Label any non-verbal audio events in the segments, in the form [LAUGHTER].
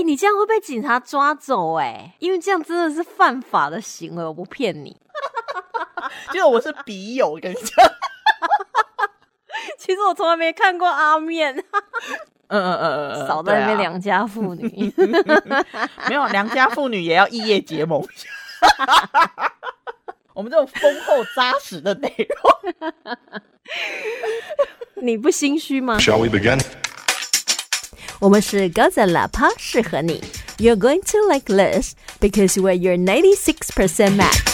哎、你这样会被警察抓走哎、因为这样真的是犯法的行为，我不骗你。[LAUGHS] 就是我是笔友，我跟你讲。[LAUGHS] 其实我从来没看过阿面，嗯嗯嗯嗯，少在那边对啊良家妇女。[LAUGHS] 没有良家妇女也要异业结盟。我们这种丰厚扎实的内容，你不心虚吗？Shall we begin? 我们是高赞喇叭，适合你。You're going to like this because we're your 96% match.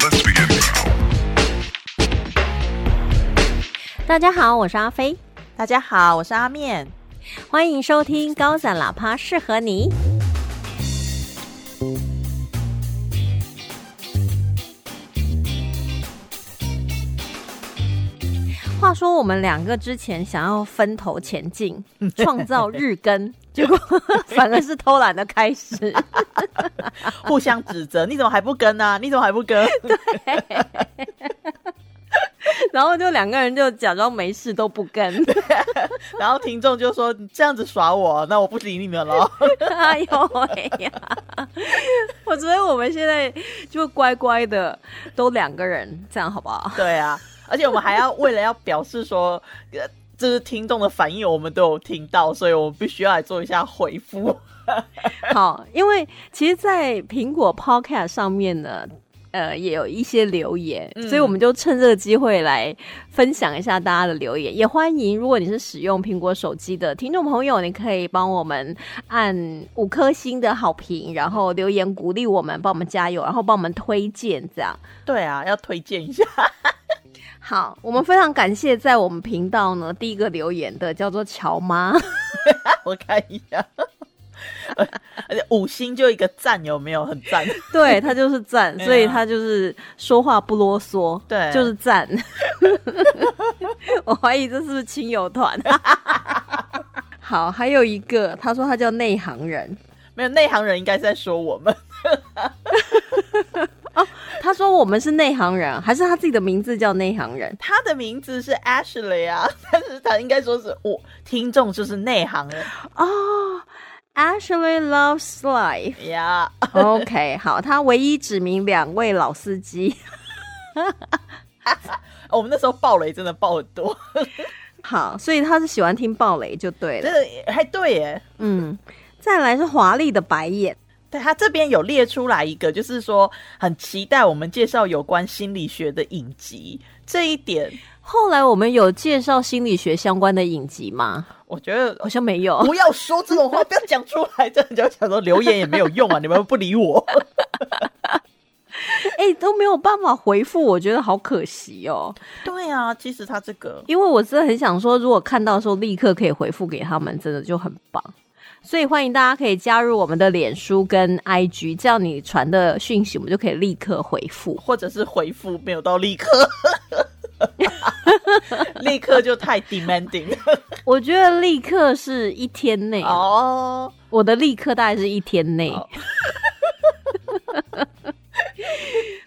Let's begin. 大家好，我是阿飞，大家好，我是阿面。欢迎收听高赞喇叭，适合你。话说，我们两个之前想要分头前进，创造日更，[LAUGHS] 结果反而是偷懒的开始。[LAUGHS] 互相指责，你怎么还不跟啊？你怎么还不跟？[LAUGHS] 对然后就两个人就假装没事都不跟。然后听众就说：“你这样子耍我，那我不理你们了。哎呦喂呀！我觉得我们现在就乖乖的，都两个人，这样好不好”？对啊，而且我们还要为了要表示说，呃，就是听众的反应我们都有听到，所以我们必须要来做一下回复。[LAUGHS] 好，因为其实，在苹果 Podcast 上面呢。呃，也有一些留言，嗯所以我们就趁这个机会来分享一下大家的留言。也欢迎，如果你是使用苹果手机的听众朋友，你可以帮我们按五颗星的好评，然后留言鼓励我们，帮我们加油，然后帮我们推荐，这样。对啊，要推荐一下。好，我们非常感谢在我们频道呢第一个留言的叫做乔妈，[LAUGHS] 我看一下，而且五星就一个赞，有没有很赞？对他就是赞，[LAUGHS] 所以他就是说话不啰嗦，对就是赞。[LAUGHS] 我怀疑这是不是亲友团？好，还有一个，他说他叫内行人，没有内行人应该在说我们，他说我们是内行人，还是他自己的名字叫内行人？他的名字是 Ashley 啊，[LAUGHS] 但是他应该说是我听众就是内行人哦、a s h l e y loves life。Yeah. OK，好，他唯一指明两位老司机。[LAUGHS] 我们那时候暴雷真的爆很多，[LAUGHS] 好，所以他是喜欢听暴雷就对了这。还对耶。嗯，再来是华丽的白眼。对他这边有列出来一个，就是说很期待我们介绍有关心理学的影集，这一点后来我们有介绍心理学相关的影集吗？我觉得好像没有。不要说这种话，不要讲出来，真的就想说留言也没有用啊，你们不理我。[LAUGHS] 哎、都没有办法回复，我觉得好可惜哦。对啊，其实他这个因为我真的很想说，如果看到的时候立刻可以回复给他们，真的就很棒。所以欢迎大家可以加入我们的脸书跟 IG，这样你传的讯息我们就可以立刻回复。或者是回复没有到立刻，[LAUGHS] 立刻就太 demanding 了我觉得立刻是一天内，哦。我的立刻大概是一天内。好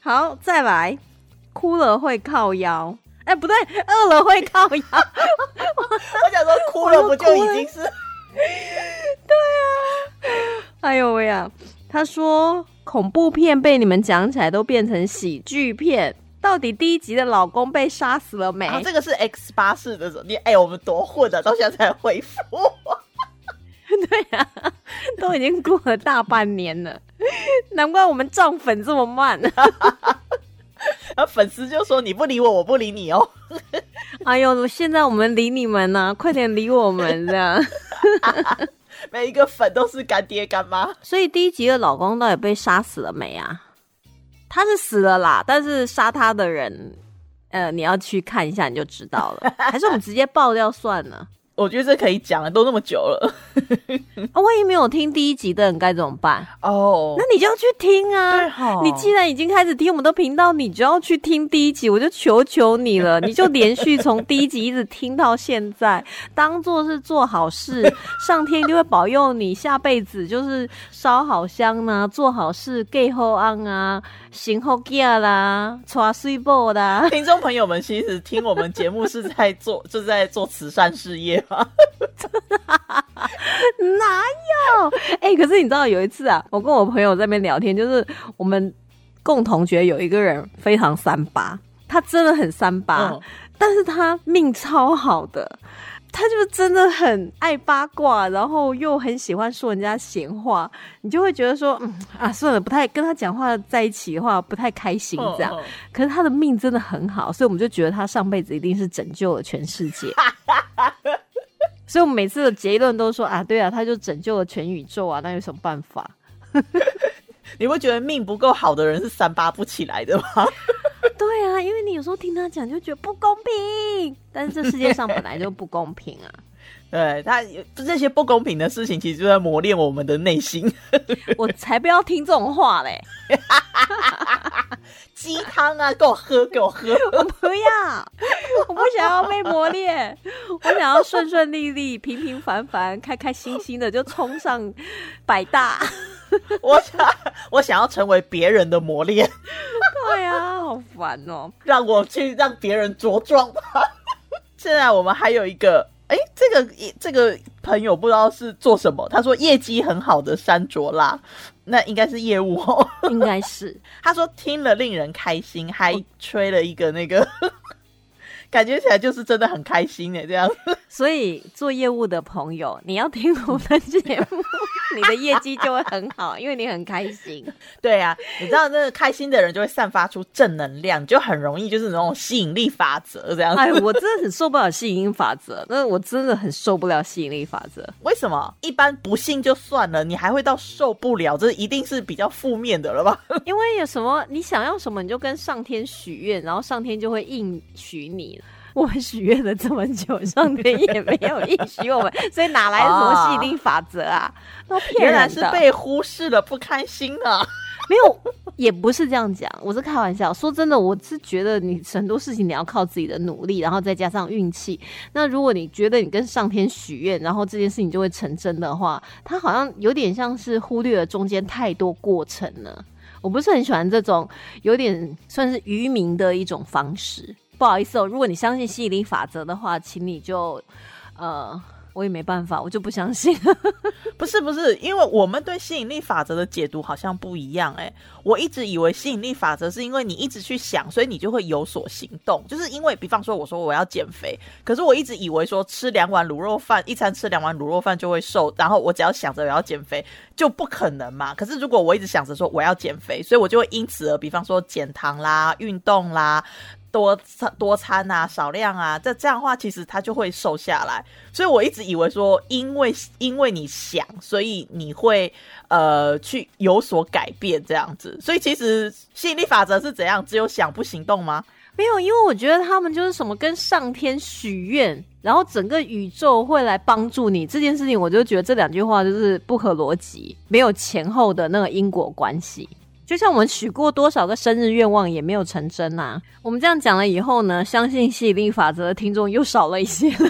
[LAUGHS] 好，再来，哭了会靠腰。哎、不对，饿了会靠腰。[LAUGHS] 我想说哭了不就已经是 [LAUGHS] 哎呦喂呀！他说恐怖片被你们讲起来都变成喜剧片，到底第一集的老公被杀死了没？啊，这个是 X 八四的时候，你哎、我们多混啊，到现在才回复。[LAUGHS] 对啊，都已经过了大半年了，难怪我们涨粉这么慢。[LAUGHS] [LAUGHS] 然后粉丝就说你不理我，我不理你哦。[LAUGHS] 哎呦，现在我们理你们呢、快点理我们 [LAUGHS] 这样。每一个粉都是干爹干妈。所以第一集的老公到底被杀死了没啊？他是死了啦，但是杀他的人，呃，你要去看一下你就知道了。还是我们直接爆掉算了？我觉得这可以讲了，都那么久了 [LAUGHS] 啊，万一没有听第一集的人该怎么办？哦那你就要去听啊！对你既然已经开始听我们的频道，你就要去听第一集，我就求求你了，[LAUGHS] 你就连续从第一集一直听到现在，当做是做好事，上天就会保佑你下辈子就是烧好香呢、做好事，给后案啊，行后嫁啦，娶水某啦。[LAUGHS] 听众朋友们，其实听我们节目是在做，就 [LAUGHS] 是在做慈善事业。吗？[LAUGHS] 哪有？哎、可是你知道有一次啊，我跟我朋友在那边聊天，就是我们共同觉得有一个人非常三八，他真的很三八，嗯但是他命超好的。他就是真的很爱八卦，然后又很喜欢说人家闲话，你就会觉得说，嗯啊，算了，不太跟他讲话在一起的话不太开心这样。可是他的命真的很好，所以我们就觉得他上辈子一定是拯救了全世界。[LAUGHS] 所以我们每次的结论都说啊，对啊，他就拯救了全宇宙啊，那有什么办法？[LAUGHS] 你会觉得命不够好的人是三八不起来的吗？[LAUGHS] 对啊，因为你有时候听他讲就觉得不公平，但是这世界上本来就不公平啊。[LAUGHS] 对他这些不公平的事情，其实就在磨练我们的内心。[LAUGHS] 我才不要听这种话嘞！鸡汤啊，给我喝，给我喝。我不要，我不想要被磨练，我想要顺顺利利、平平凡凡、开开心心的就冲上百大。我想，[LAUGHS] 我想要成为别人的磨练，对啊，好烦哦。让我去让别人茁壮吧。现在我们还有一个，哎，这个这个朋友不知道是做什么，他说业绩很好的山卓拉，那应该是业务哦。[LAUGHS] 应该是他说听了令人开心，还吹了一个那个，[LAUGHS] 感觉起来就是真的很开心的，这样。所以做业务的朋友，你要听我们的节目，你的业绩就会很好，因为你很开心。[LAUGHS] 对啊，你知道那个开心的人就会散发出正能量，就很容易就是那种吸引力法则这样子。哎，我真的很受不了吸引力法则，那我真的很受不了吸引力法则。为什么？一般不信就算了，你还会到受不了，这一定是比较负面的了吧？[LAUGHS] 因为有什么你想要什么，你就跟上天许愿，然后上天就会应许你。我们许愿了这么久，[LAUGHS] 上天也没有应许我们，所以哪来的什么吸引力法则啊？都骗原来人的。是被忽视了，不开心啊！[LAUGHS] 没有，也不是这样讲，我是开玩笑。说真的，我是觉得你很多事情你要靠自己的努力，然后再加上运气。那如果你觉得你跟上天许愿，然后这件事情就会成真的话，它好像有点像是忽略了中间太多过程了。我不是很喜欢这种有点算是愚民的一种方式。不好意思哦，如果你相信吸引力法则的话，请你就呃，我也没办法，我就不相信。[LAUGHS] 不是不是，因为我们对吸引力法则的解读好像不一样哎、我一直以为吸引力法则是因为你一直去想，所以你就会有所行动。就是因为，比方说，我说我要减肥，可是我一直以为说吃两碗卤肉饭，一餐吃两碗卤肉饭就会瘦，然后我只要想着我要减肥，就不可能嘛。可是如果我一直想着说我要减肥，所以我就会因此而，比方说减糖啦、运动啦。多餐多餐啊，少量啊，这这样的话，其实它就会瘦下来。所以我一直以为说，因为因为你想，所以你会呃去有所改变这样子。所以其实吸引力法则是怎样？只有想不行动吗？没有，因为我觉得他们就是什么跟上天许愿，然后整个宇宙会来帮助你这件事情，我就觉得这两句话就是不合逻辑，没有前后的那个因果关系。就像我们许过多少个生日愿望也没有成真呐、我们这样讲了以后呢，相信吸引力法则的听众又少了一些了。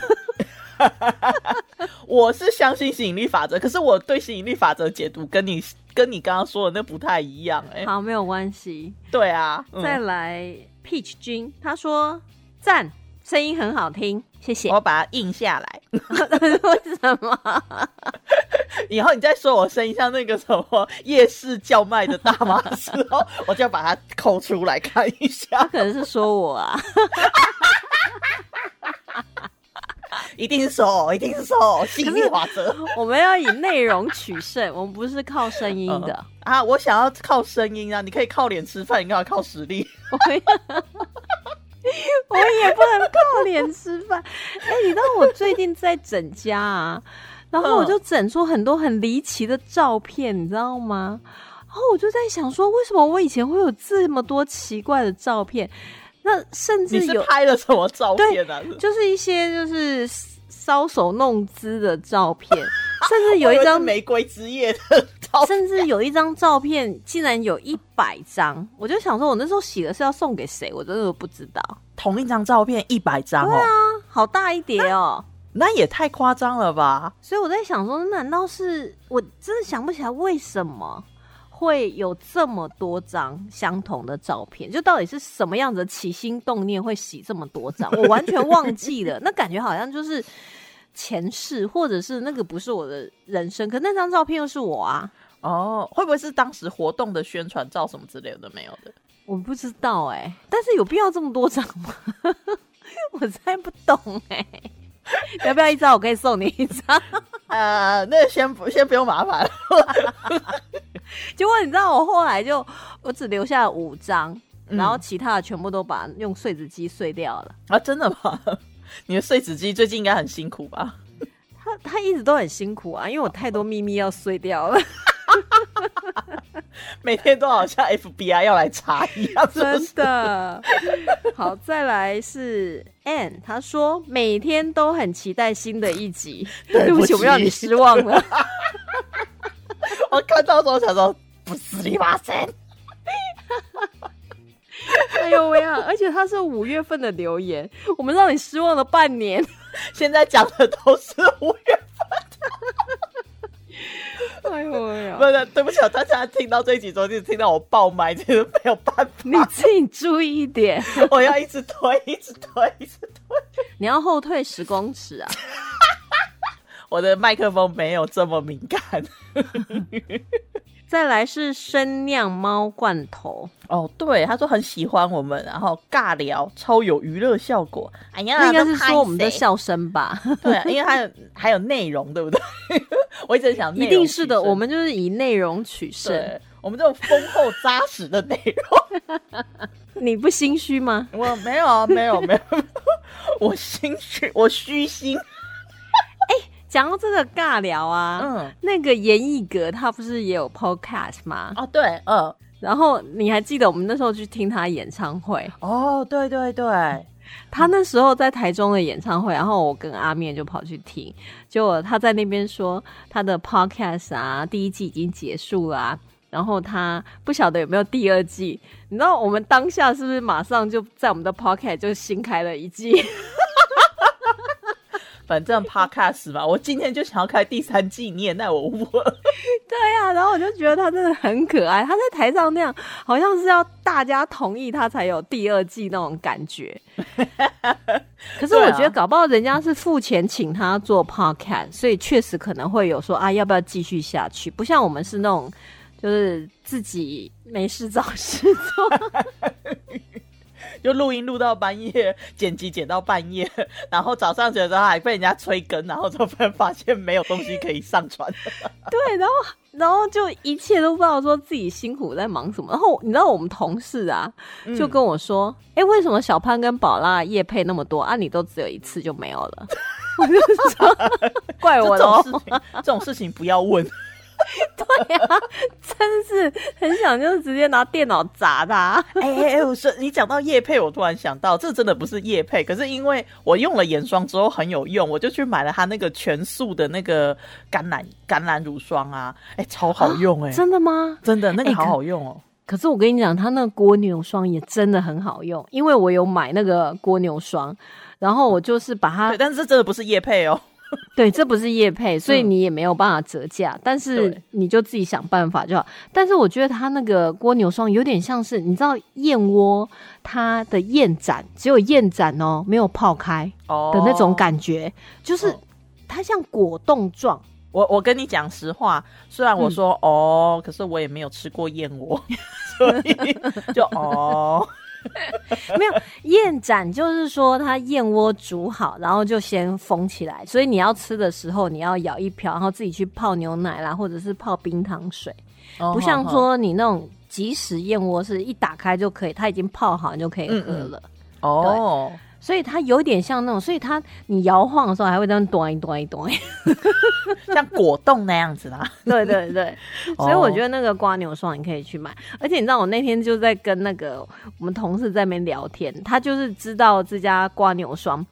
[LAUGHS] 我是相信吸引力法则，可是我对吸引力法则解读跟你跟你刚刚说的那不太一样哎、好，没有关系。对啊，嗯再来，Peach 君他说赞，声音很好听，谢谢我。要把它印下来。[LAUGHS] 为什么？[LAUGHS] 以后你再说我声音像那个什么夜市叫卖的大妈的时候，我就要把它抠出来看一下。可能是说我啊。[LAUGHS] 一定是手，一定是手，吸引力法则我们要以内容取胜，我们不是靠声音的。啊！我想要靠声音啊，你可以靠脸吃饭，你干嘛靠实力？[LAUGHS] 我也不能靠脸吃饭。哎、你知道我最近在整家啊，[LAUGHS] 然后我就整出很多很离奇的照片，你知道吗？然后我就在想说，为什么我以前会有这么多奇怪的照片？那甚至有拍了什么照片啊？就是一些就是搔首弄姿的照片，[LAUGHS] 甚至有一张玫瑰之夜的照片，甚至有一张照片竟然有一百张，我就想说，我那时候洗的是要送给谁，我真的不知道。同一张照片一百张哦，好大一叠哦，那也太夸张了吧？所以我在想说，难道是我真的想不起来为什么会有这么多张相同的照片？就到底是什么样子的起心动念会洗这么多张？我完全忘记了，[LAUGHS] 那感觉好像就是前世，或者是那个不是我的人生，可那张照片又是我啊。哦，会不会是当时活动的宣传照什么之类的没有的？我不知道哎、但是有必要这么多张吗？[LAUGHS] 我猜不懂哎、要不要一张？我可以送你一张。[LAUGHS] 呃，那先不先不用麻烦了。[LAUGHS] 结果你知道，我后来就我只留下了五张，嗯然后其他的全部都把用碎纸机碎掉了。啊，真的吗？[LAUGHS] 你的碎纸机最近应该很辛苦吧？他他一直都很辛苦啊，因为我太多秘密要碎掉了，[LAUGHS] 每天都好像 FBI 要来查一样，真？的。好，再来是 Anne，他说每天都很期待新的一集。对不起，我让你失望了。我看到时候想说，不是你妈生。哎呦喂啊！而且他是五月份的留言，我们让你失望了半年。[LAUGHS] 现在讲的都是五月份，[LAUGHS] 哎呦喂啊不！是对不起，大家听到这一集之后，就听到我爆麦，真的没有办法你，自己注意一点，我要一直推，一直推，一直推。你要后退十公尺啊！[LAUGHS] 我的麦克风没有这么敏感。[LAUGHS] 再来是生酿猫罐头，哦，对，他说很喜欢我们，然后尬聊，超有娱乐效果。哎呀，那应该是说我们的笑声吧？[LAUGHS] 对啊，因为还有还有内容，对不对？[LAUGHS] 我一直想，一定是的，我们就是以内容取胜。我们这种丰厚扎实的内容，你不心虚吗？我没有啊，没有没有，我心虚，我虚心。讲到这个尬聊啊，嗯，那个严艺格他不是也有 podcast 吗？哦对，嗯，然后你还记得我们那时候去听他演唱会？哦对对对，他那时候在台中的演唱会，然后我跟阿面就跑去听，结果他在那边说他的 podcast 啊，第一季已经结束啦、然后他不晓得有没有第二季。你知道我们当下是不是马上就在我们的 podcast 就新开了一季？反正 podcast 嘛，[LAUGHS] 我今天就想要开第三季，你也奈我何？对呀、然后我就觉得他真的很可爱，他在台上那样，好像是要大家同意他才有第二季那种感觉。[LAUGHS] 可是我觉得搞不好人家是付钱请他做 podcast，所以确实可能会有说啊，要不要继续下去？不像我们是那种就是自己没事找事做。[LAUGHS] 就录音录到半夜，剪辑剪到半夜，[LAUGHS] 然后早上觉得还被人家催更，然后就突然发现没有东西可以上传。[LAUGHS] 对，然后然后就一切都不知道说自己辛苦在忙什么。然后你知道我们同事啊，就跟我说：“哎、为什么小潘跟宝拉夜配那么多啊？你都只有一次就没有了？”我就说：“ [LAUGHS] 怪我喽这种事！”情，这种事情不要问。[LAUGHS] 对呀、真是很想就是直接拿电脑砸他。哎哎哎，我说你讲到叶配，我突然想到，这真的不是叶配，可是因为我用了眼霜之后很有用，我就去买了它那个全素的那个橄榄橄榄乳霜啊，哎、超好用哎、真的吗？真的那个哎好好用哦。可是我跟你讲，它那个蜗牛霜也真的很好用，因为我有买那个蜗牛霜，然后我就是把它对，但是这真的不是叶配哦。[LAUGHS] 对，这不是业配，所以嗯你也没有办法折价，但是你就自己想办法就好。但是我觉得它那个蜗牛霜有点像是，你知道燕窝它的燕盏只有燕盏哦，没有泡开哦的那种感觉，就是哦它像果冻状。我我跟你讲实话，虽然我说、哦，可是我也没有吃过燕窝，[LAUGHS] 所以 [LAUGHS] 就哦，[LAUGHS] 没有燕盏，就是说它燕窝煮好，然后就先封起来，所以你要吃的时候，你要舀一瓢，然后自己去泡牛奶啦，或者是泡冰糖水。不像说你那种即食燕窝是一打开就可以，它已经泡好你就可以喝了。哦，所以它有点像那种，所以它你摇晃的时候还会这样端一端一端。[LAUGHS] 像果冻那样子啦。对对对，哦 [LAUGHS] 所以我觉得那个瓜牛霜你可以去买。而且你知道我那天就在跟那个我们同事在那边聊天，他就是知道这家瓜牛霜。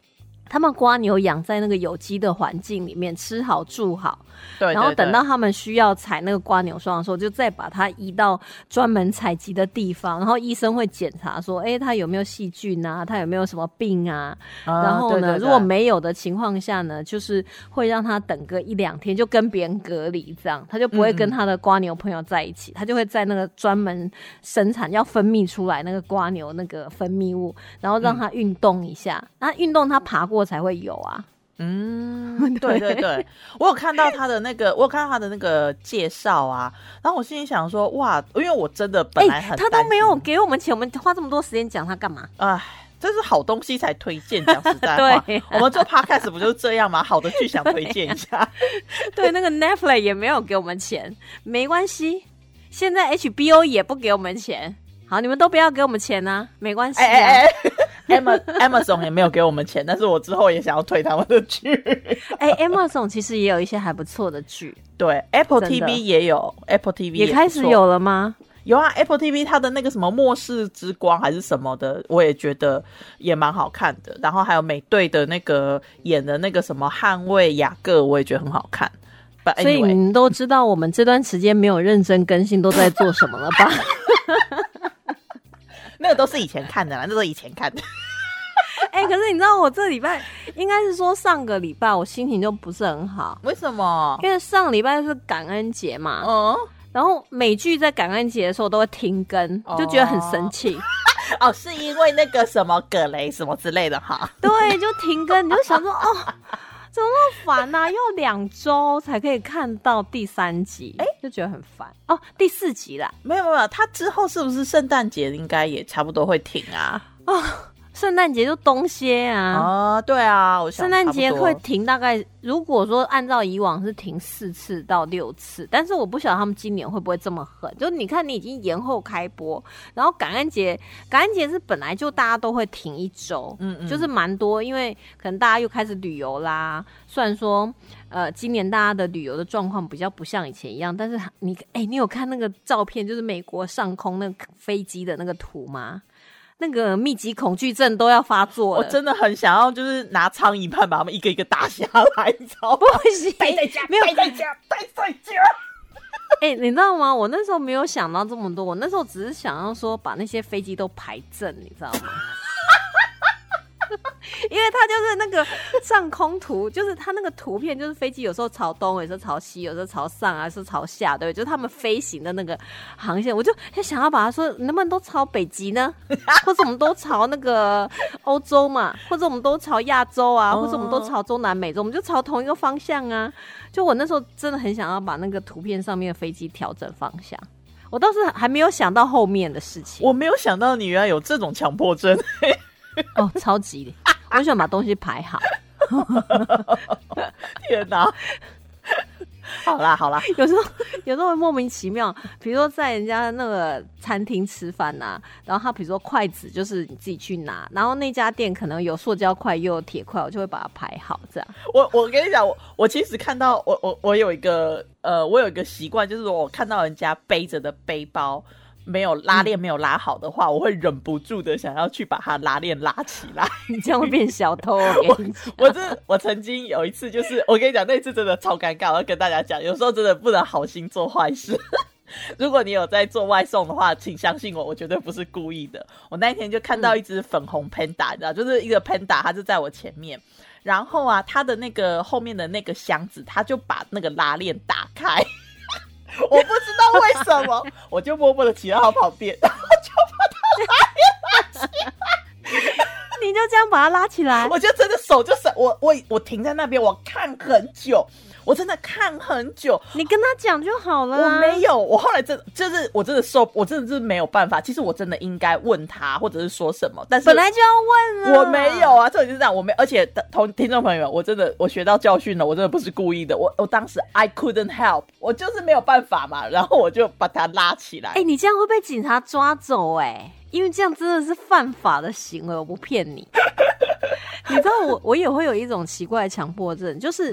他们瓜牛养在那个有机的环境里面，吃好住好，对然后等到他们需要采那个瓜牛霜的时候，就再把它移到专门采集的地方，然后医生会检查说，哎，它有没有细菌啊，它有没有什么病啊？啊然后呢，如果没有的情况下呢，就是会让它等个一两天，就跟别人隔离，这样他就不会跟他的瓜牛朋友在一起，他就会在那个专门生产要分泌出来那个瓜牛那个分泌物，然后让它运动一下，那运动它爬过才会有啊。嗯，[LAUGHS] 对。对对，我有看到他的那个，[LAUGHS] 我有看到他的那个介绍啊，然后我心里想说，哇，因为我真的本来很、他都没有给我们钱，我们花这么多时间讲他干嘛？哎，这是好东西才推荐，讲实在 [LAUGHS] 话，我们做 podcast 不就是这样吗？好的剧想推荐一下，对，那个 Netflix 也没有给我们钱，没关系，现在 HBO 也不给我们钱，好，你们都不要给我们钱呢，没关系。[LAUGHS] Amazon 也没有给我们钱，但是我之后也想要推他们的剧。[LAUGHS] 哎，Amazon 其实也有一些还不错的剧。对，Apple TV 也有，Apple TV 也开始有了吗？有啊，Apple TV 它的那个什么《末世之光》还是什么的，我也觉得也蛮好看的。然后还有美队的那个演的那个什么捍卫雅各，我也觉得很好看。所以你们都知道我们这段时间没有认真更新都在做什么了吧？[LAUGHS] 那个都是以前看的啦，那都以前看的。[LAUGHS] 哎，可是你知道我这礼拜应该是说上个礼拜我心情就不是很好，为什么？因为上个礼拜是感恩节嘛，嗯，然后美剧在感恩节的时候都会停更，就觉得很生气。[LAUGHS] 哦，是因为那个什么葛雷什么之类的哈？对，就停更，你就想说哦。怎么那么烦呢？要两周才可以看到第三集，哎，就觉得很烦哦。第四集啦，没有没有，他之后是不是圣诞节应该也差不多会停啊？啊。[LAUGHS] 圣诞节就冬歇啊！哦，对啊，我圣诞节会停大概，如果说按照以往是停四次到六次，但是我不晓得他们今年会不会这么狠。就你看，你已经延后开播，然后感恩节，感恩节是本来就大家都会停一周，嗯嗯，就是蛮多，因为可能大家又开始旅游啦。虽然说，呃，今年大家的旅游的状况比较不像以前一样，但是你，哎，你有看那个照片，就是美国上空那个飞机的那个图吗？那个密集恐惧症都要发作了，我真的很想要，就是拿苍蝇拍把他们一个一个打下来，[LAUGHS] 你知道吗？不行，待在家，没有待在家，待在家。[LAUGHS] 哎，你知道吗？我那时候没有想到这么多，我那时候只是想要说把那些飞机都排正，你知道吗？因为它就是那个上空图，就是它那个图片，就是飞机有时候朝东，有时候朝西，有时候朝上啊，是朝下，对，就是他们飞行的那个航线，我就想要把它说，能不能都朝北极呢？或者我们都朝那个欧洲嘛？或者我们都朝亚洲啊？或者我们都朝中南美洲？我们就朝同一个方向啊！就我那时候真的很想要把那个图片上面的飞机调整方向，我倒是还没有想到后面的事情。我没有想到你原来有这种强迫症。[LAUGHS] 哦，超级！我喜欢把东西排好。[LAUGHS] 天哪！好啦好啦，有时候有时候莫名其妙，比如说在人家那个餐厅吃饭呐，然后他比如说筷子就是你自己去拿，然后那家店可能有塑胶筷又有铁筷，我就会把它排好这样。我我跟你讲，我我其实看到我我我有一个呃，我有一个习惯，就是我看到人家背着的背包。没有拉链没有拉好的话，我会忍不住的想要去把它拉链拉起来。你这样会变小偷。我 [LAUGHS] 我这我曾经有一次，就是我跟你讲，那次真的超尴尬。我要跟大家讲，有时候真的不能好心做坏事。[LAUGHS] 如果你有在做外送的话，请相信我，我绝对不是故意的。我那一天就看到一只粉红 panda，你知道，就是一个 panda，它就在我前面。然后啊，它的那个后面的那个箱子，它就把那个拉链打开。我不知道为什么，我就默默的骑到他旁边，然后就把他拉拉起来。你就这样把他拉起来，[LAUGHS] 我就真的手就是我我我停在那边，我看很久。我真的看很久，你跟他讲就好了。我没有，我后来真就是我真的受，我真的是没有办法。其实我真的应该问他，或者是说什么，但是本来就要问。我没有啊，这就是这样。我没，而且同听众朋友们，我真的我学到教训了，我真的不是故意的。我我当时 I couldn't help，我就是没有办法嘛，然后我就把他拉起来。哎，你这样会被警察抓走哎。因为这样真的是犯法的行为，我不骗你。[LAUGHS] 你知道我我也会有一种奇怪的强迫症，就是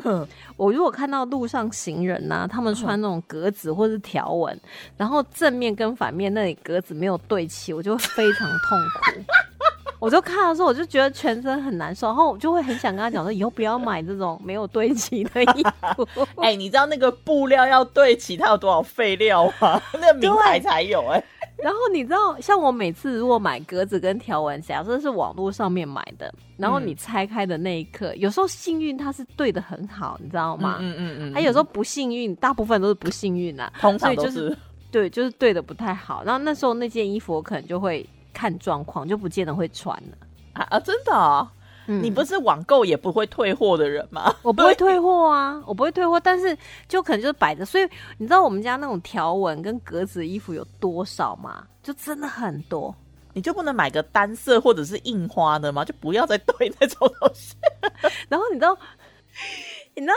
我如果看到路上行人呐，他们穿那种格子或是条纹，然后正面跟反面那里格子没有对齐，我就非常痛苦。[LAUGHS] 我就看的时候，我就觉得全身很难受，然后我就会很想跟他讲说，以后不要买这种没有对齐的衣服。[LAUGHS] 哎，你知道那个布料要对齐，它有多少废料吗？那个名牌才有哎。然后你知道，像我每次如果买格子跟条纹，假设是网络上面买的，然后你拆开的那一刻，有时候幸运它是对的很好，你知道吗？嗯嗯嗯。还有时候不幸运，大部分都是不幸运啊。通常都是对，就是对的不太好。然后那时候那件衣服我可能就会看状况，就不见得会穿了啊啊！真的？嗯你不是网购也不会退货的人吗？[LAUGHS] 我不会退货啊，我不会退货，但是就可能就是摆着。所以你知道我们家那种条纹跟格子的衣服有多少吗？就真的很多。你就不能买个单色或者是印花的吗？就不要再对那种东西。[LAUGHS] 然后你知道，你知道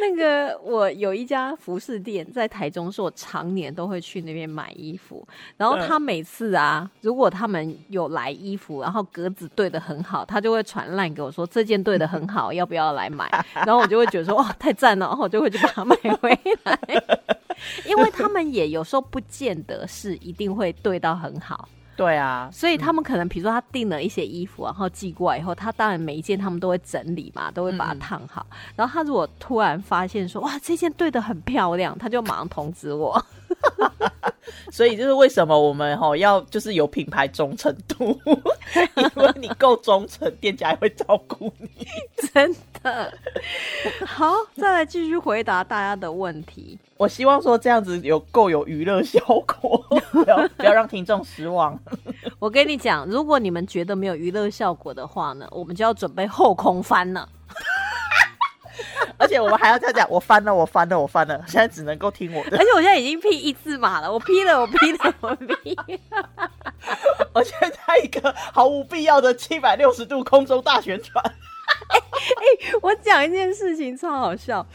那个我有一家服饰店在台中，是我常年都会去那边买衣服。然后他每次啊，如果他们有来衣服，然后格子对的很好，他就会传烂给我说这件对的很好，要不要来买？[LAUGHS] 然后我就会觉得说哇太赞了，然后我就会去把它买回来。[LAUGHS] 因为他们也有时候不见得是一定会对到很好。对啊，所以他们可能，比如说他订了一些衣服，然后寄过来以后，他当然每一件他们都会整理嘛，都会把它烫好。然后他如果突然发现说，哇，这件对的很漂亮，他就马上通知我。[LAUGHS] [LAUGHS] 所以就是为什么我们哈要就是有品牌忠诚度，[LAUGHS] 因为你够忠诚，店家也会照顾你。真的。好，再来继续回答大家的问题。我希望说这样子有够有娱乐效果，[LAUGHS] 不要不要让听众失望。我跟你讲，如果你们觉得没有娱乐效果的话呢，我们就要准备后空翻了。而且我们还要再讲，我翻了，我翻了，我翻了，现在只能够听我的而。且我现在已经 P 一字马了，我 P 了，我 P 了，我 P [LAUGHS] 了。[LAUGHS] 而且在一个毫无必要的七百六十度空中大旋转。[LAUGHS] 我讲一件事情超好笑，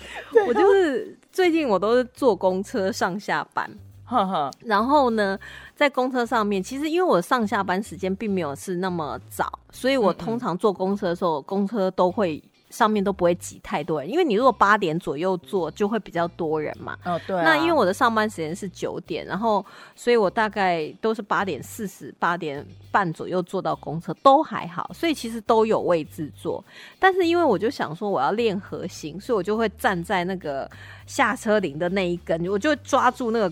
我就是最近我都是坐公车上下班，呵呵，然后呢，在公车上面，其实因为我上下班时间并没有是那么早，所以我通常坐公车的时候，公车都会上面都不会挤太多人，因为你如果八点左右坐，就会比较多人嘛。哦对、啊，那因为我的上班时间是九点，然后所以我大概都是八点四十、八点半左右坐到公车，都还好，所以其实都有位置坐。但是因为我就想说我要练核心，所以我就会站在那个下车铃的那一根，我就会抓住那个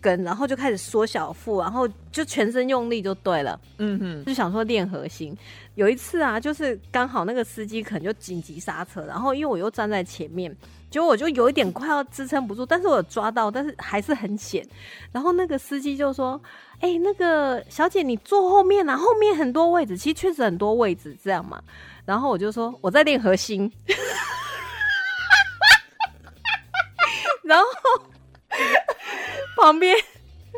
根，然后就开始缩小腹，然后就全身用力就对了。嗯哼，就想说练核心。有一次啊，就是刚好那个司机可能就紧急刹车，然后因为我又站在前面，结果我就有一点快要支撑不住，但是我有抓到，但是还是很险。然后那个司机就说：“哎、那个小姐，你坐后面啊，后面很多位置，其实确实很多位置，这样嘛。”然后我就说：“我在练核心。” [LAUGHS] 然后 [LAUGHS] 旁边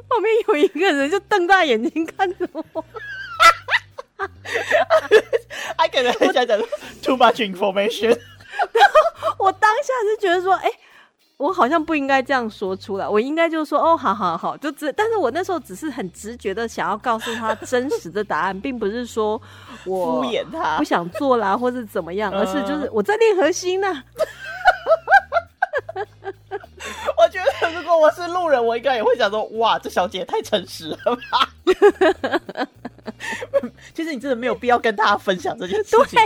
旁边有一个人就瞪大眼睛看着我。还可能很想讲说 too much information。[LAUGHS] 我当下是觉得说，哎、我好像不应该这样说出来，我应该就说，哦，好好好，就只，但是我那时候只是很直觉的想要告诉他真实的答案，并不是说我敷衍他不想做啦，或是怎么样，而是就是嗯我在练核心呢、我如果我是路人，我应该也会想说，哇，这小姐太诚实了吧。其 [LAUGHS] 实你真的没有必要跟大家分享这件事情，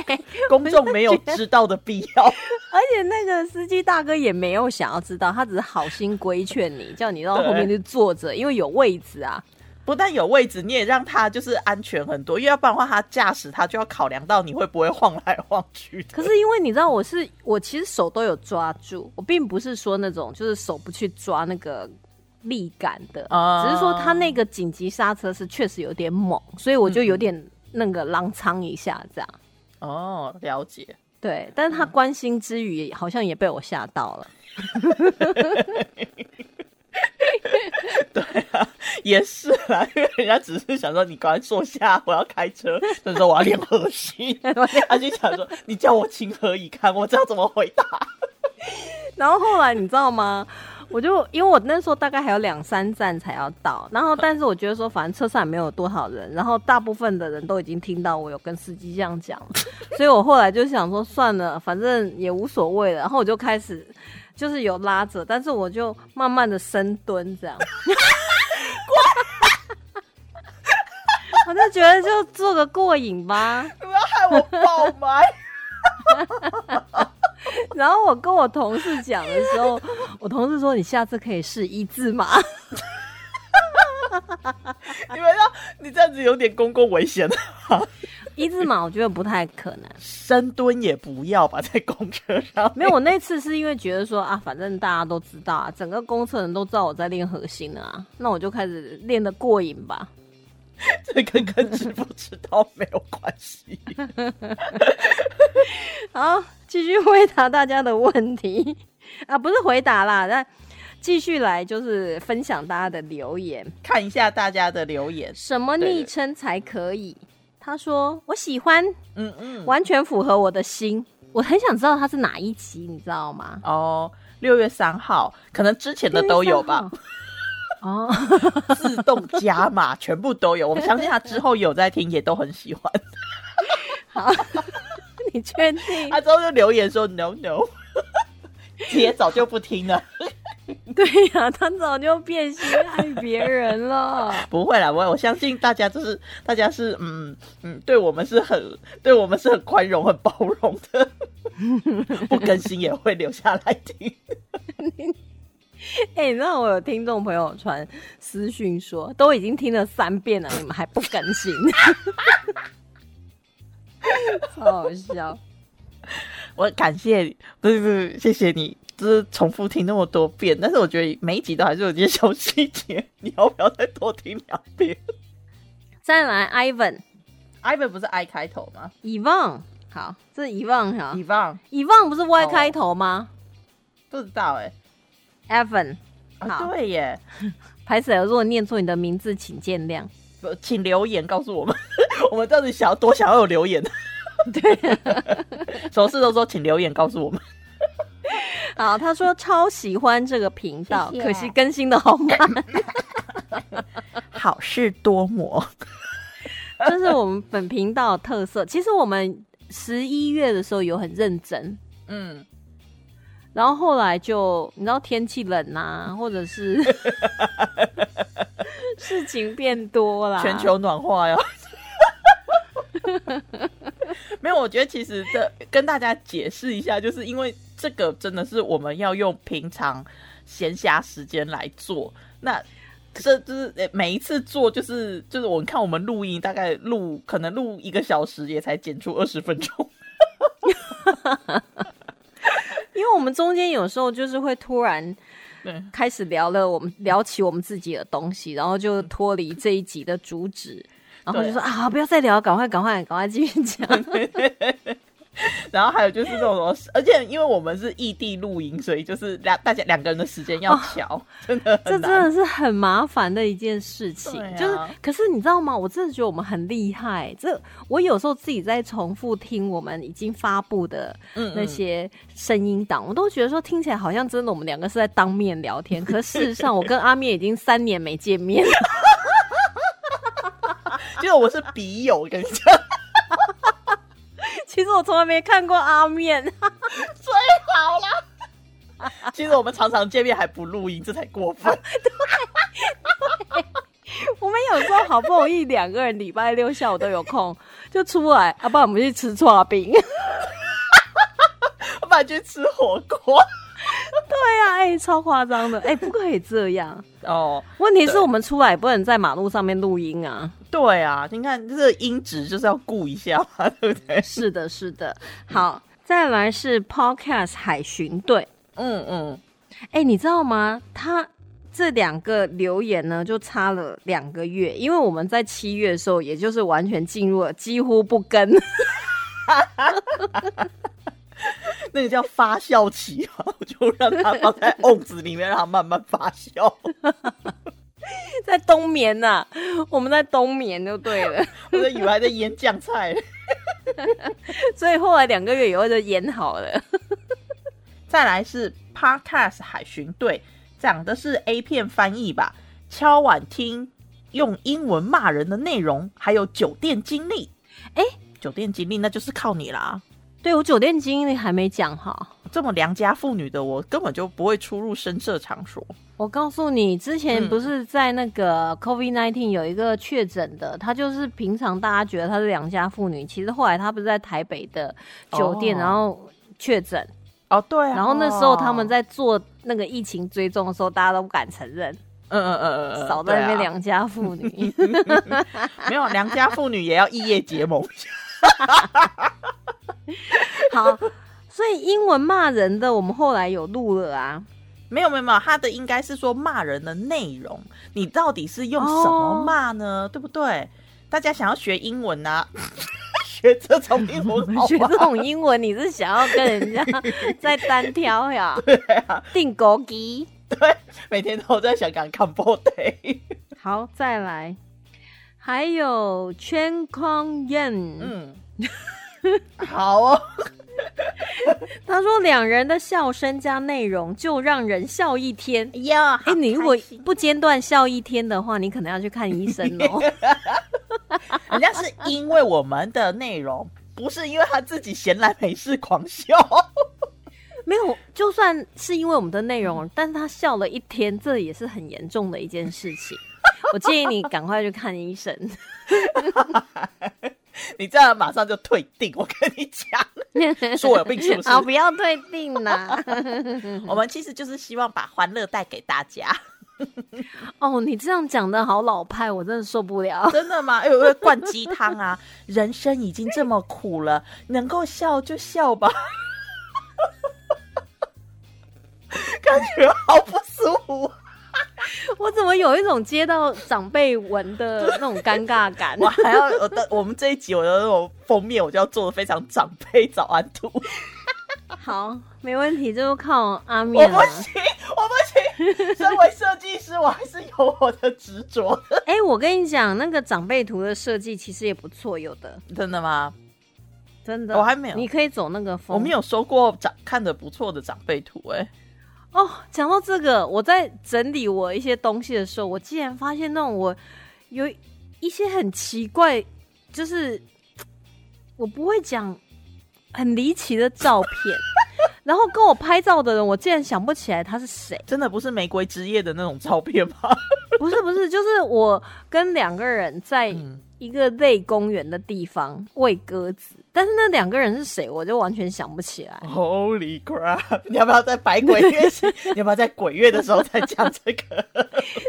公众没有知道的必要。而且那个司机大哥也没有想要知道，他只是好心规劝你，叫你到后面去坐着，因为有位置啊。不但有位置，你也让他就是安全很多，因为要不然的话，他驾驶他就要考量到你会不会晃来晃去的。可是因为你知道，我是我其实手都有抓住，我并不是说那种就是手不去抓那个力感的，啊只是说他那个紧急刹车是确实有点猛，所以我就有点那个狼仓一下这样。哦，了解。对，但是他关心之余，好像也被我吓到了。[LAUGHS] [LAUGHS] 也是啦，因为人家只是想说你赶快坐下，我要开车，就是说我要练核心，[LAUGHS] 他就想说你叫我情何以堪，我知道怎么回答。[LAUGHS] 然后后来你知道吗？我就因为我那时候大概还有两三站才要到，然后但是我觉得说反正车上也没有多少人，然后大部分的人都已经听到我有跟司机这样讲，所以我后来就想说算了，反正也无所谓了，然后我就开始就是有拉着，但是我就慢慢的深蹲这样，[LAUGHS] 我就觉得就做个过瘾吧。不要害我爆麦。[LAUGHS] 然后我跟我同事讲的时候，我同事说你下次可以试一字马。[LAUGHS] 你们要你这样子有点公共危险的，一字马我觉得不太可能。深蹲也不要吧，在公车上。没有，我那次是因为觉得说啊，反正大家都知道啊，整个公车人都知道我在练核心了啊，那我就开始练的过瘾吧。[LAUGHS] 这跟跟知不知道没有关系。[LAUGHS] 好，继续回答大家的问题啊，不是回答啦，那继续来就是分享大家的留言，看一下大家的留言。什么昵称才可以？他说我喜欢，嗯嗯，完全符合我的心。我很想知道他是哪一集，你知道吗？哦，六月三号，可能之前的都有吧，哦，[LAUGHS] 自动加码，全部都有。我们相信他之后有在听，也都很喜欢。好，[LAUGHS] 你确定？他之后就留言说 no no，也早就不听了。[LAUGHS] 对呀、他早就变心爱别人了。不会啦，我我相信大家就是大家是嗯嗯，对我们是很对我们是很宽容、很包容的，[LAUGHS] 不更新也会留下来听。[LAUGHS] 哎、你知道我有听众朋友传私讯说，都已经听了三遍了，你们还不更新，超好笑。我感谢你，不是不是，谢谢你，就是重复听那么多遍，但是我觉得每一集都还是有一些小细节，你要不要再多听两遍？再来，Ivan、？Ivan 不是 I 开头吗？Evan，好，这是 Evan 哈？Evan，Evan 不是 Y 开头吗、不知道哎、e v a n 啊好。对耶，[LAUGHS] 拍摄如果念错你的名字，请见谅。不请留言告诉我们，[LAUGHS] 我们到底想要多想要有留言？[LAUGHS] 对，什么事都说请留言告诉我们。[LAUGHS] 好，他说超喜欢这个频道，谢谢可惜更新的好慢。好事多磨，[LAUGHS] 这是我们本频道的特色。其实我们十一月的时候有很认真，嗯，然后后来就你知道天气冷呐、或者是事情变多啦，全球暖化呀。[LAUGHS] 没有，我觉得其实这跟大家解释一下，就是因为这个真的是我们要用平常闲暇时间来做。那这就是呃每一次做，就是就是我们看我们录音，大概录可能录一个小时，也才剪出二十分钟。[LAUGHS] 因为我们中间有时候就是会突然对，开始聊了，我们聊起我们自己的东西，然后就脱离这一集的主旨，然后就说啊不要再聊，赶快赶快赶快继续讲。[LAUGHS] 然后还有就是那种什么，而且因为我们是异地录音，所以就是两大家两个人的时间要调，真的这真。的是很麻烦的一件事情，啊就是，可是你知道吗？我真的觉得我们很厉害。这我有时候自己在重复听我们已经发布的嗯那些声音档，我都觉得说听起来好像真的我们两个是在当面聊天，可事实上我跟阿面已经三年没见面了。[LAUGHS] 就是我是笔友，我跟你讲，其实我从来没看过阿面，[LAUGHS] 最好啦。其实我们常常见面还不录音，这才过分。[LAUGHS] 我们有时候好不容易两个人礼拜六下午都有空，就出来，啊，不然我们去吃串饼。[LAUGHS] 我本来去吃火锅 [LAUGHS] 对呀、哎、超夸张的，哎、不可以这样。[LAUGHS] 哦，问题是我们出来也不能在马路上面录音啊。对啊，你看这个音质就是要顾一下嘛，[LAUGHS] 对不对？是的，是的。好，再来是 Podcast 海巡队。嗯嗯，哎、你知道吗？他这两个留言呢，就差了两个月，因为我们在七月的时候，也就是完全进入了几乎不更。那个叫发酵期嘛，我 [LAUGHS] 就让它放在瓮子里面，让它慢慢发酵。[LAUGHS] 在冬眠呐、我们在冬眠就对了，[LAUGHS] 我都以为还在腌酱菜。所以后来两个月以后就腌好了。再来是 Podcast 海巡队，讲的是 A 片翻译吧，敲碗听用英文骂人的内容，还有酒店经历。哎酒店经历那就是靠你啦。对我酒店经历还没讲好。这么良家妇女的我，根本就不会出入深色场所。我告诉你，之前嗯不是在那个 COVID nineteen 有一个确诊的，她就是平常大家觉得她是良家妇女，其实后来她不是在台北的酒店，哦然后确诊，哦，对啊。然后那时候他们在做那个疫情追踪的时候，大家都不敢承认，嗯嗯嗯嗯嗯，少在那边良家妇女。[LAUGHS] 没有良家妇女也要异业结盟。[LAUGHS] 好，所以英文骂人的我们后来有录了啊。没有没有没有，他的应该是说骂人的内容，你到底是用什么骂呢？对不对？大家想要学英文啊、[LAUGHS] 学这种英文好学这种英文，你是想要跟人家 [LAUGHS] 在单挑呀？订狗机。对，每天都在香港看 b o day。好，再来，还有圈框燕，嗯，好哦，[LAUGHS] 他说两人的笑声加内容就让人笑一天。哎呀，哎、你如果不间断笑一天的话，你可能要去看医生哦。[LAUGHS] 人家是因为我们的内容，不是因为他自己闲来没事狂笑。[LAUGHS] 没有，就算是因为我们的内容，但是他笑了一天，这也是很严重的一件事情。我建议你赶快去看医生。[LAUGHS] 你这样马上就退订，我跟你讲，说我有病是不是？好，不要退订啦。[LAUGHS] 我们其实就是希望把欢乐带给大家。哦，你这样讲的好老派，我真的受不了。真的吗？哎呦，会灌鸡汤啊！人生已经这么苦了，能够笑就笑吧。[LAUGHS] 感觉好不舒服。[LAUGHS] 我怎么有一种接到长辈文的那种尴尬感？[LAUGHS] 我还要我的我们这一集我的那种封面，我就要做的非常长辈早安图。[LAUGHS] 好，没问题，就靠阿我面了。不行，我不行。身为设计师，我还是有我的执着的。哎、我跟你讲，那个长辈图的设计其实也不错，有的真的吗？真的。我还没有你可以走那个风。我没有收过长看着不错的长辈图、哎，哦，讲到这个，我在整理我一些东西的时候，我竟然发现那种我有一些很奇怪，就是我不会讲很离奇的照片，[LAUGHS] 然后跟我拍照的人，我竟然想不起来他是谁。真的不是玫瑰之夜的那种照片吗？[LAUGHS] 不是不是，就是我跟两个人在嗯一个类公园的地方喂鸽子，但是那两个人是谁，我就完全想不起来。Holy crap！[LAUGHS] 你要不要在百鬼月时？你要不要在鬼月的时候再讲这个？[LAUGHS]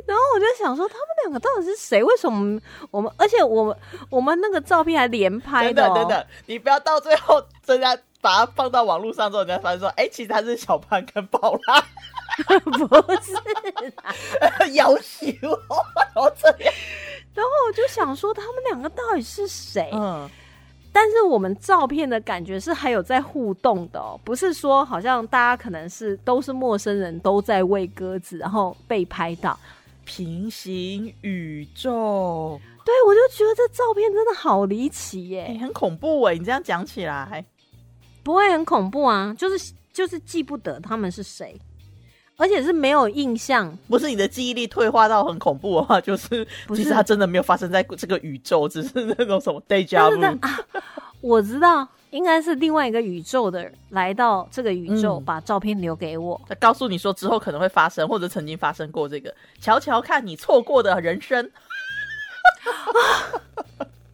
然后我就想说，他们两个到底是谁？为什么我们？而且我们我们那个照片还连拍的、哦，等等你不要到最后人家把它放到网络上之后，人家发现说，哎、其实他是小潘跟宝拉，[LAUGHS] 不是。要求我这样。然后我就想说，他们两个到底是谁？嗯，但是我们照片的感觉是还有在互动的哦，不是说好像大家可能是都是陌生人都在喂鸽子，然后被拍到。平行宇宙，对，我就觉得这照片真的好离奇耶哎、，很恐怖哎！你这样讲起来，不会很恐怖啊，就是就是记不得他们是谁，而且是没有印象。不是你的记忆力退化到很恐怖的话，[LAUGHS] 就是其实它真的没有发生在这个宇宙，只是那种什么 [LAUGHS] day job。啊，[LAUGHS] 我知道应该是另外一个宇宙的人来到这个宇宙，嗯把照片留给我。他告诉你说之后可能会发生，或者曾经发生过这个，瞧瞧看你错过的人生。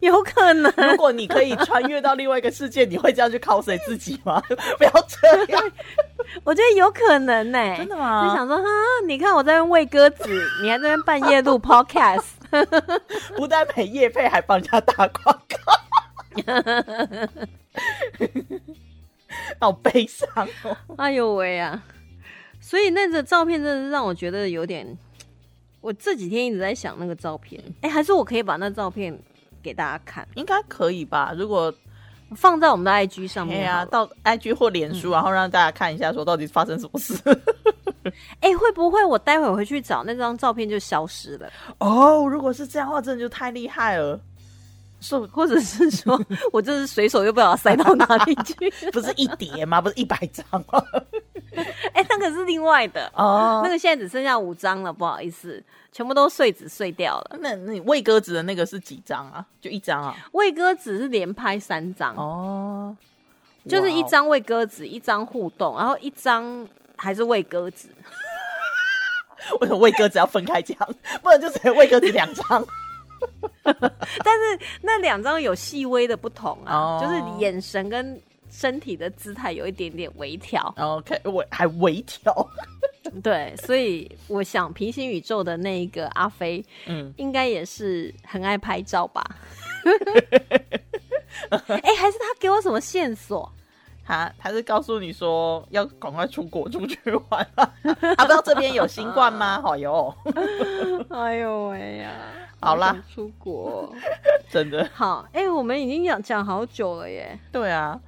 [LAUGHS] 有可能，如果你可以穿越到另外一个世界，你会这样去 cos 自己吗？[LAUGHS] 不要这样，[LAUGHS] 我觉得有可能呢、真的吗就吗？想说哈，你看我在那边喂鸽子，你还在那边半夜录 podcast，不但没夜配，还帮人家打广告，好悲伤哦。哎呦喂啊！所以那个照片真的是让我觉得有点，我这几天一直在想那个照片，哎、还是我可以把那照片给大家看，应该可以吧？如果放在我们的 IG 上面对啊。到 IG 或脸书，然后让大家看一下，说到底发生什么事。[LAUGHS] 哎、会不会我待会回去找那张照片就消失了？哦，如果是这样的话，真的就太厉害了。是或者是说 [LAUGHS] 我就是随手又不知道塞到哪里去？[LAUGHS] 不是一叠吗？不是一百张吗？[LAUGHS] 哎、那个是另外的。哦那个现在只剩下五张了，不好意思，全部都碎纸碎掉了。那那你喂鸽子的那个是几张啊？就一张啊？喂鸽子是连拍三张，哦，就是一。张喂鸽子，一张互动，然后一张还是喂鸽子。为什么喂鸽子要分开讲？不然就只能喂鸽子两张？[LAUGHS] 但是那两张有细微的不同啊，哦就是眼神跟身体的姿态有一点点微调。OK，我还微调。[LAUGHS] 对，所以我想平行宇宙的那一个阿飞，嗯，应该也是很爱拍照吧？[LAUGHS] 哎、还是他给我什么线索？他他是告诉你说要赶快出国出去玩啊，他不知道这边有新冠吗？好哟，哎呦喂呀！好啦出国 [LAUGHS] 真的，好，哎、我们已经讲讲好久了耶，对啊，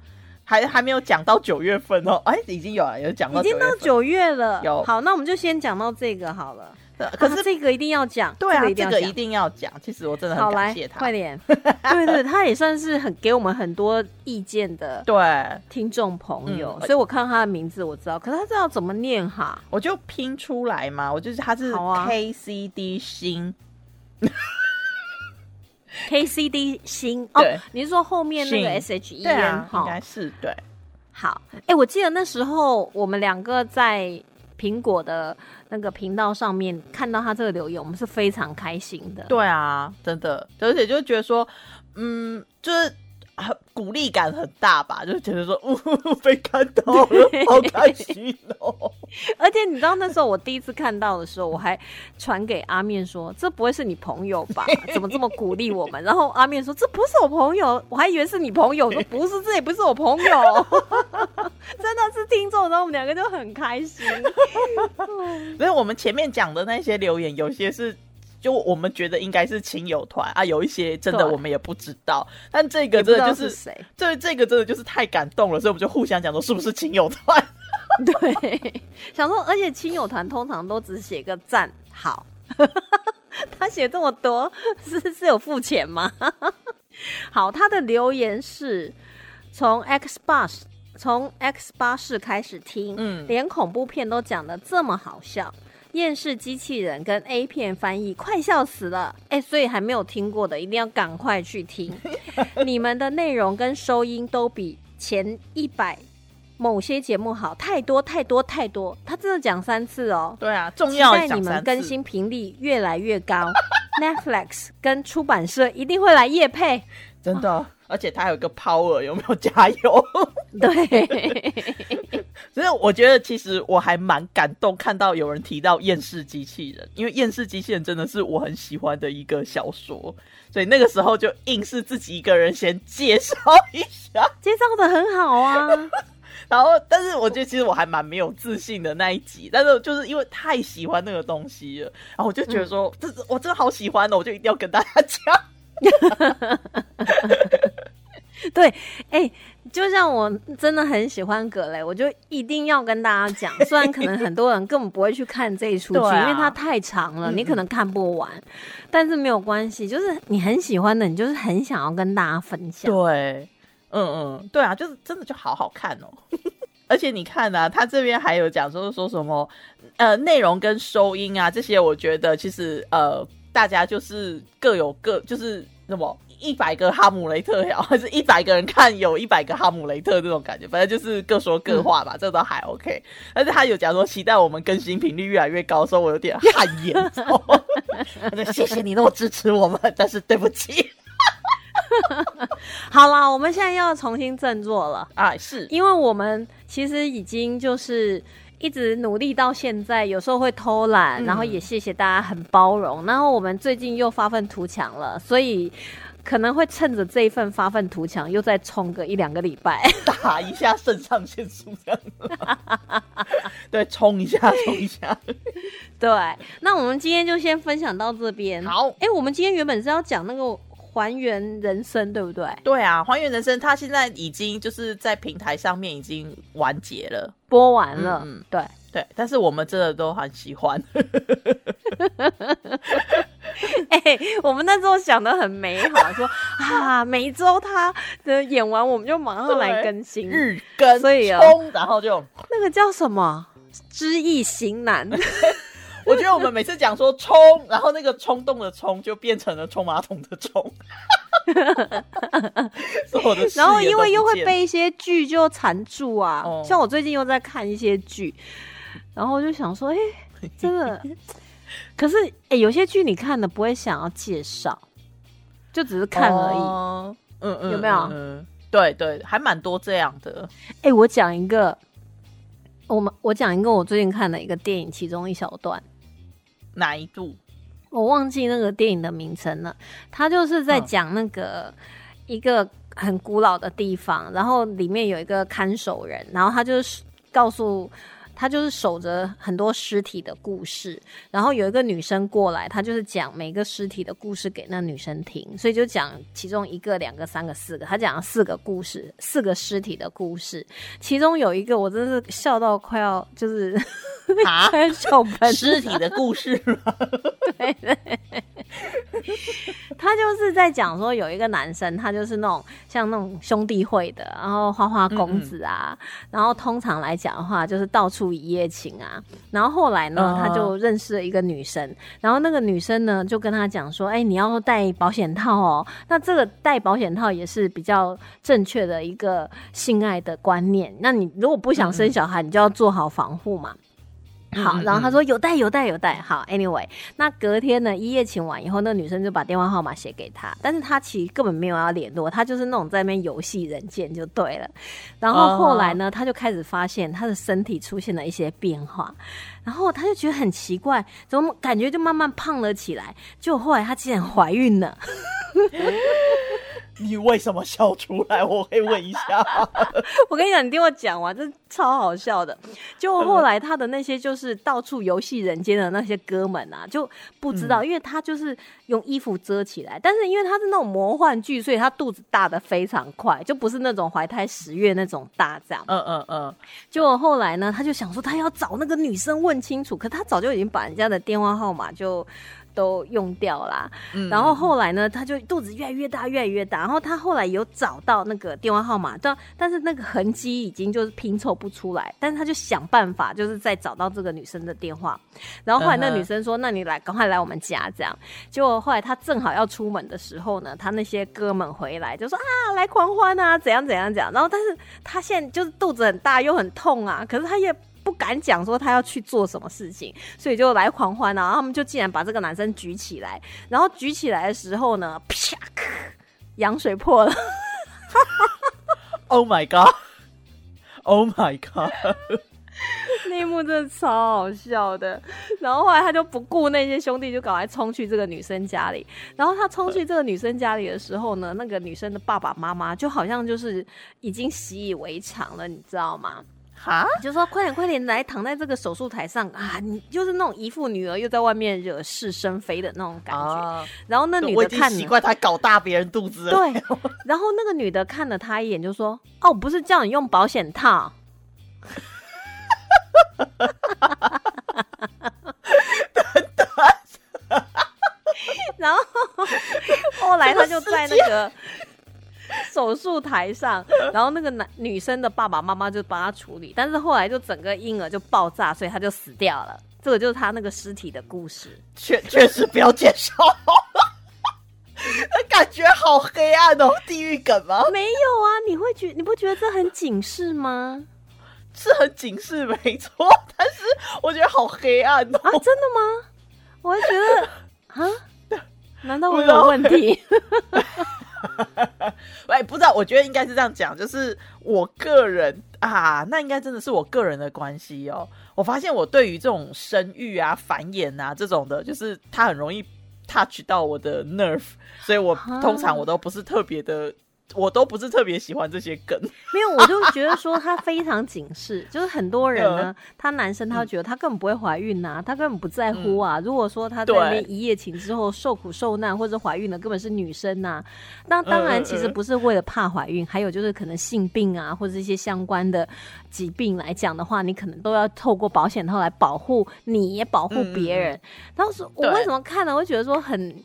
还还没有讲到九月份哦，哎，已经有了，有讲到已经到九月了。有好，那我们就先讲到这个好了。呃可是、啊这个一定要讲，对啊，这个一定要讲。其实我真的很感谢，他快。点。[LAUGHS] 对对，他也算是很给我们很多意见的对，听众朋友，嗯所以我看到他的名字我知道，可是他知道怎么念哈？我就拼出来嘛，我就是他是好啊 K C D 星，[LAUGHS] K C D 星哦，你是说后面那个 S H E 对 N 啊，应哈？该是对。好，哎、我记得那时候我们两个在苹果的那个频道上面看到他这个留言，我们是非常开心的。对啊，真的，而且就觉得说，嗯，就是很鼓励感很大吧，就觉得说，呜、[LAUGHS] 被看到了，好开心哦。[LAUGHS] 而且你知道那时候我第一次看到的时候，我还传给阿面说：“这不会是你朋友吧？[LAUGHS] 怎么这么鼓励我们？”然后阿面说：“这不是我朋友，我还以为是你朋友。”我说：“不是，这也不是我朋友，真的是听众。”然后我们两个就很开心。所以我们前面讲的那些留言，有些是。就我们觉得应该是亲友团啊，有一些真的我们也不知道，但这个真的就是是谁，这这个真的就是太感动了，所以我们就互相讲说是不是亲友团？[LAUGHS] 对，想说，而且亲友团通常都只写个赞好，[LAUGHS] 他写这么多是是有付钱吗？[LAUGHS] 好，他的留言是从 X Bus 从 X 巴士开始听，嗯连恐怖片都讲的这么好笑。厌世机器人跟 A 片翻译，快笑死了！哎、所以还没有听过的，一定要赶快去听。[LAUGHS] 你们的内容跟收音都比前一百某些节目好太多太多太多。他真的讲三次哦。对啊，重期要待你们更新频率越来越高，[LAUGHS] Netflix 跟出版社一定会来夜配。真的，而且它还有个 power，有没有加油？[LAUGHS] 对，所以我觉得其实我还蛮感动，看到有人提到厌世机器人，因为厌世机器人真的是我很喜欢的一个小说，所以那个时候就硬是自己一个人先介绍一下，介绍的很好啊。[LAUGHS] 然后但是我觉得其实我还蛮没有自信的那一集，但是就是因为太喜欢那个东西了，然后我就觉得说，这我真的好喜欢哦，我就一定要跟大家讲。[LAUGHS] 对，哎、就像我真的很喜欢葛雷，我就一定要跟大家讲。[LAUGHS] 虽然可能很多人根本不会去看这一出剧，啊因为它太长了，嗯你可能看不完。但是没有关系，就是你很喜欢的，你就是很想要跟大家分享。对，嗯嗯，对啊，就是真的就好好看哦。[LAUGHS] 而且你看啊，他这边还有讲说说什么呃内容跟收音啊这些，我觉得其实呃大家就是各有各，就是什么一百个哈姆雷特呀，[LAUGHS] 还是一百个人看有一百个哈姆雷特这种感觉，反正就是各说各话吧，这都还 OK。但是他有讲说期待我们更新频率越来越高的时候，我有点汗颜。他说谢谢你那么支持我们，[LAUGHS] 但是对不起 [LAUGHS] 好啦，我们现在要重新振作了，啊，是因为我们其实已经就是。一直努力到现在，有时候会偷懒，嗯然后也谢谢大家很包容。然后我们最近又发愤图强了，所以可能会趁着这一份发愤图强，又再冲个一两个礼拜。[LAUGHS] 打一下肾上腺素这样。[LAUGHS] 对，冲一下，冲一下。对，那我们今天就先分享到这边。好哎、我们今天原本是要讲那个还原人生，对不对？对啊，还原人生它现在已经就是在平台上面已经完结了。播完了，嗯嗯对。对，但是我们真的都很喜欢。[LAUGHS] [LAUGHS] 哎、我们那时候想的很美好，说 [LAUGHS] 啊，每周他的演完，我们就马上来更新。日更，所以啊冲，然后就，那个叫什么？知易行难，[LAUGHS] 我觉得我们每次讲说冲，然后那个冲动的冲就变成了冲马桶的冲。然后因为又会被一些剧就缠住啊。哦像我最近又在看一些剧，然后就想说，哎、真的，可是哎、有些剧你看的不会想要介绍，就只是看而已。哦嗯嗯，有没有嗯嗯对对，还蛮多这样的。哎、我讲一个，我们我讲一个我最近看的一个电影，其中一小段，哪一部？我忘记那个电影的名称了。他就是在嗯讲那个、一个很古老的地方，然后里面有一个看守人，然后他就是告诉。他就是守着很多尸体的故事，然后有一个女生过来，他就是讲每个尸体的故事给那女生听，所以就讲其中一个、两个、三个、四个，他讲了四个故事，四个尸体的故事，其中有一个我真的是笑到快要就是 [LAUGHS] 啊，笑喷，尸体的故事吗？对对。[LAUGHS] 他就是在讲说，有一个男生，他就是那种像那种兄弟会的，然后花花公子啊，然后通常来讲的话，就是到处一夜情啊。然后后来呢，他就认识了一个女生，然后那个女生呢就跟他讲说：“哎，你要戴保险套哦。那这个戴保险套也是比较正确的一个性爱的观念。那你如果不想生小孩，你就要做好防护嘛。”好，然后他说有带有带有带。好，Anyway，那隔天呢，一夜情完以后，那女生就把电话号码写给他，但是他其实根本没有要联络，他就是那种在那边游戏人间就对了。然后后来呢，他就开始发现他的身体出现了一些变化，然后他就觉得很奇怪，怎么感觉就慢慢胖了起来？就后来他竟然怀孕了。[LAUGHS] 你为什么笑出来？我可以问一下。[LAUGHS] 我跟你讲，你听我讲完，这超好笑的。就后来他的那些就是到处游戏人间的那些哥们啊，就不知道，因为他就是用衣服遮起来，但是因为他是那种魔幻剧，所以他肚子大的非常快，就不是那种怀胎十月那种大这样。嗯嗯嗯。就后来呢，他就想说他要找那个女生问清楚，可他早就已经把人家的电话号码就。都用掉啦，然后后来呢，他就肚子越来越大，越来越大。然后他后来有找到那个电话号码，但但是那个痕迹已经就是拼凑不出来。但是他就想办法，就是再找到这个女生的电话。然后后来那女生说：“那你来，赶快来我们家。”这样，结果后来他正好要出门的时候呢，他那些哥们回来就说：“啊，来狂欢啊，怎样怎样怎样。”然后但是他现在就是肚子很大又很痛啊，可是他也。不敢讲说他要去做什么事情，所以就来狂欢啊！他们就竟然把这个男生举起来，然后举起来的时候呢，啪，羊水破了。Oh my god！Oh my god！那一幕真的超好笑的。然后后来他就不顾那些兄弟，就赶快冲去这个女生家里。然后他冲去这个女生家里的时候呢，那个女生的爸爸妈妈就好像就是已经习以为常了，你知道吗？啊！就说快点快点来躺在这个手术台上啊！你就是那种姨父女儿又在外面惹是生非的那种感觉。然后那女的看习惯他搞大别人肚子。对。然后那个女的看了他一眼，就说：“哦，不是叫你用保险套。[LAUGHS] ” [LAUGHS] 然后后来他就在那个。手术台上，[LAUGHS] 然后那个男女生的爸爸妈妈就帮他处理，但是后来就整个婴儿就爆炸，所以他就死掉了。这个就是他那个尸体的故事。确确实不要介绍，感觉好黑暗哦，地狱梗吗？没有啊，你会觉你不觉得这很警示吗？是很警示，没错，但是我觉得好黑暗哦。啊，真的吗？我会觉得 [LAUGHS] 啊，难道我有问题？[LAUGHS] [LAUGHS] 哎，不知道，我觉得应该是这样讲，就是我个人啊，那应该真的是我个人的关系哦。我发现我对于这种生育啊、繁衍啊这种的，就是它很容易 touch 到我的 nerve，所以我通常我都不是特别的。我都不是特别喜欢这些梗，没有，我就觉得说他非常警示，[LAUGHS] 就是很多人呢，他男生他觉得他根本不会怀孕呐，他根本不在乎啊。如果说他在那边一夜情之后受苦受难或者怀孕的，根本是女生呐。那当然，其实不是为了怕怀孕，还有就是可能性病啊或者一些相关的疾病来讲的话，你可能都要透过保险套来保护你，也保护别人。当时我为什么看呢？我觉得说很。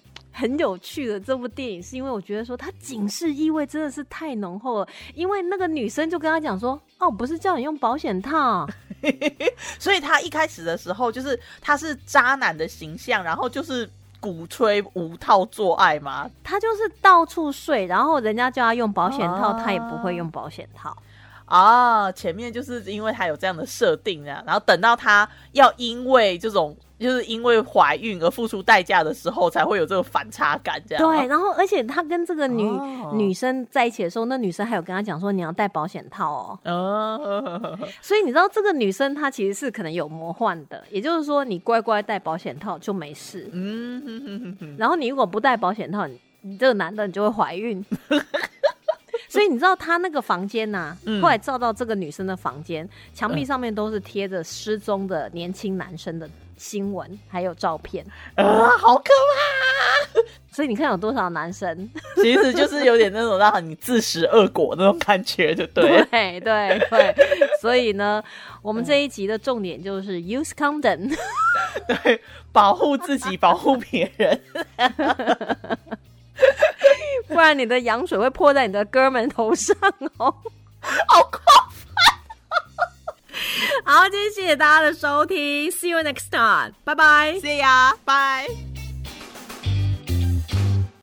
很有趣的这部电影，是因为我觉得说它警示意味真的是太浓厚了。因为那个女生就跟他讲说：“哦，不是叫你用保险套。[LAUGHS] ”所以他一开始的时候就是他是渣男的形象，然后就是鼓吹无套做爱嘛。他就是到处睡，然后人家叫他用保险套，他也不会用保险套。啊，前面就是因为他有这样的设定啊，然后等到他要因为这种。就是因为怀孕而付出代价的时候，才会有这个反差感，这样。对，然后而且他跟这个女女生在一起的时候，那女生还有跟他讲说你要戴保险套哦。哦。所以你知道这个女生她其实是可能有魔幻的，也就是说你乖乖戴保险套就没事。嗯。然后你如果不戴保险套，你这个男的你就会怀孕。[LAUGHS] 所以你知道他那个房间呐、嗯后来照到这个女生的房间，墙壁上面都是贴着失踪的年轻男生的新闻，还有照片。啊，好可怕！[LAUGHS] 所以你看有多少男生？[LAUGHS] 其实就是有点那种让你自食恶果那种感觉，就对 [LAUGHS] 了。对对对，所以呢，我们这一集的重点就是 use condom。对，保护自己，保护别人。不然你的羊水会泼在你的哥们头上哦。好快！好，今天谢谢大家的收听，See you next time，拜拜。See ya，拜。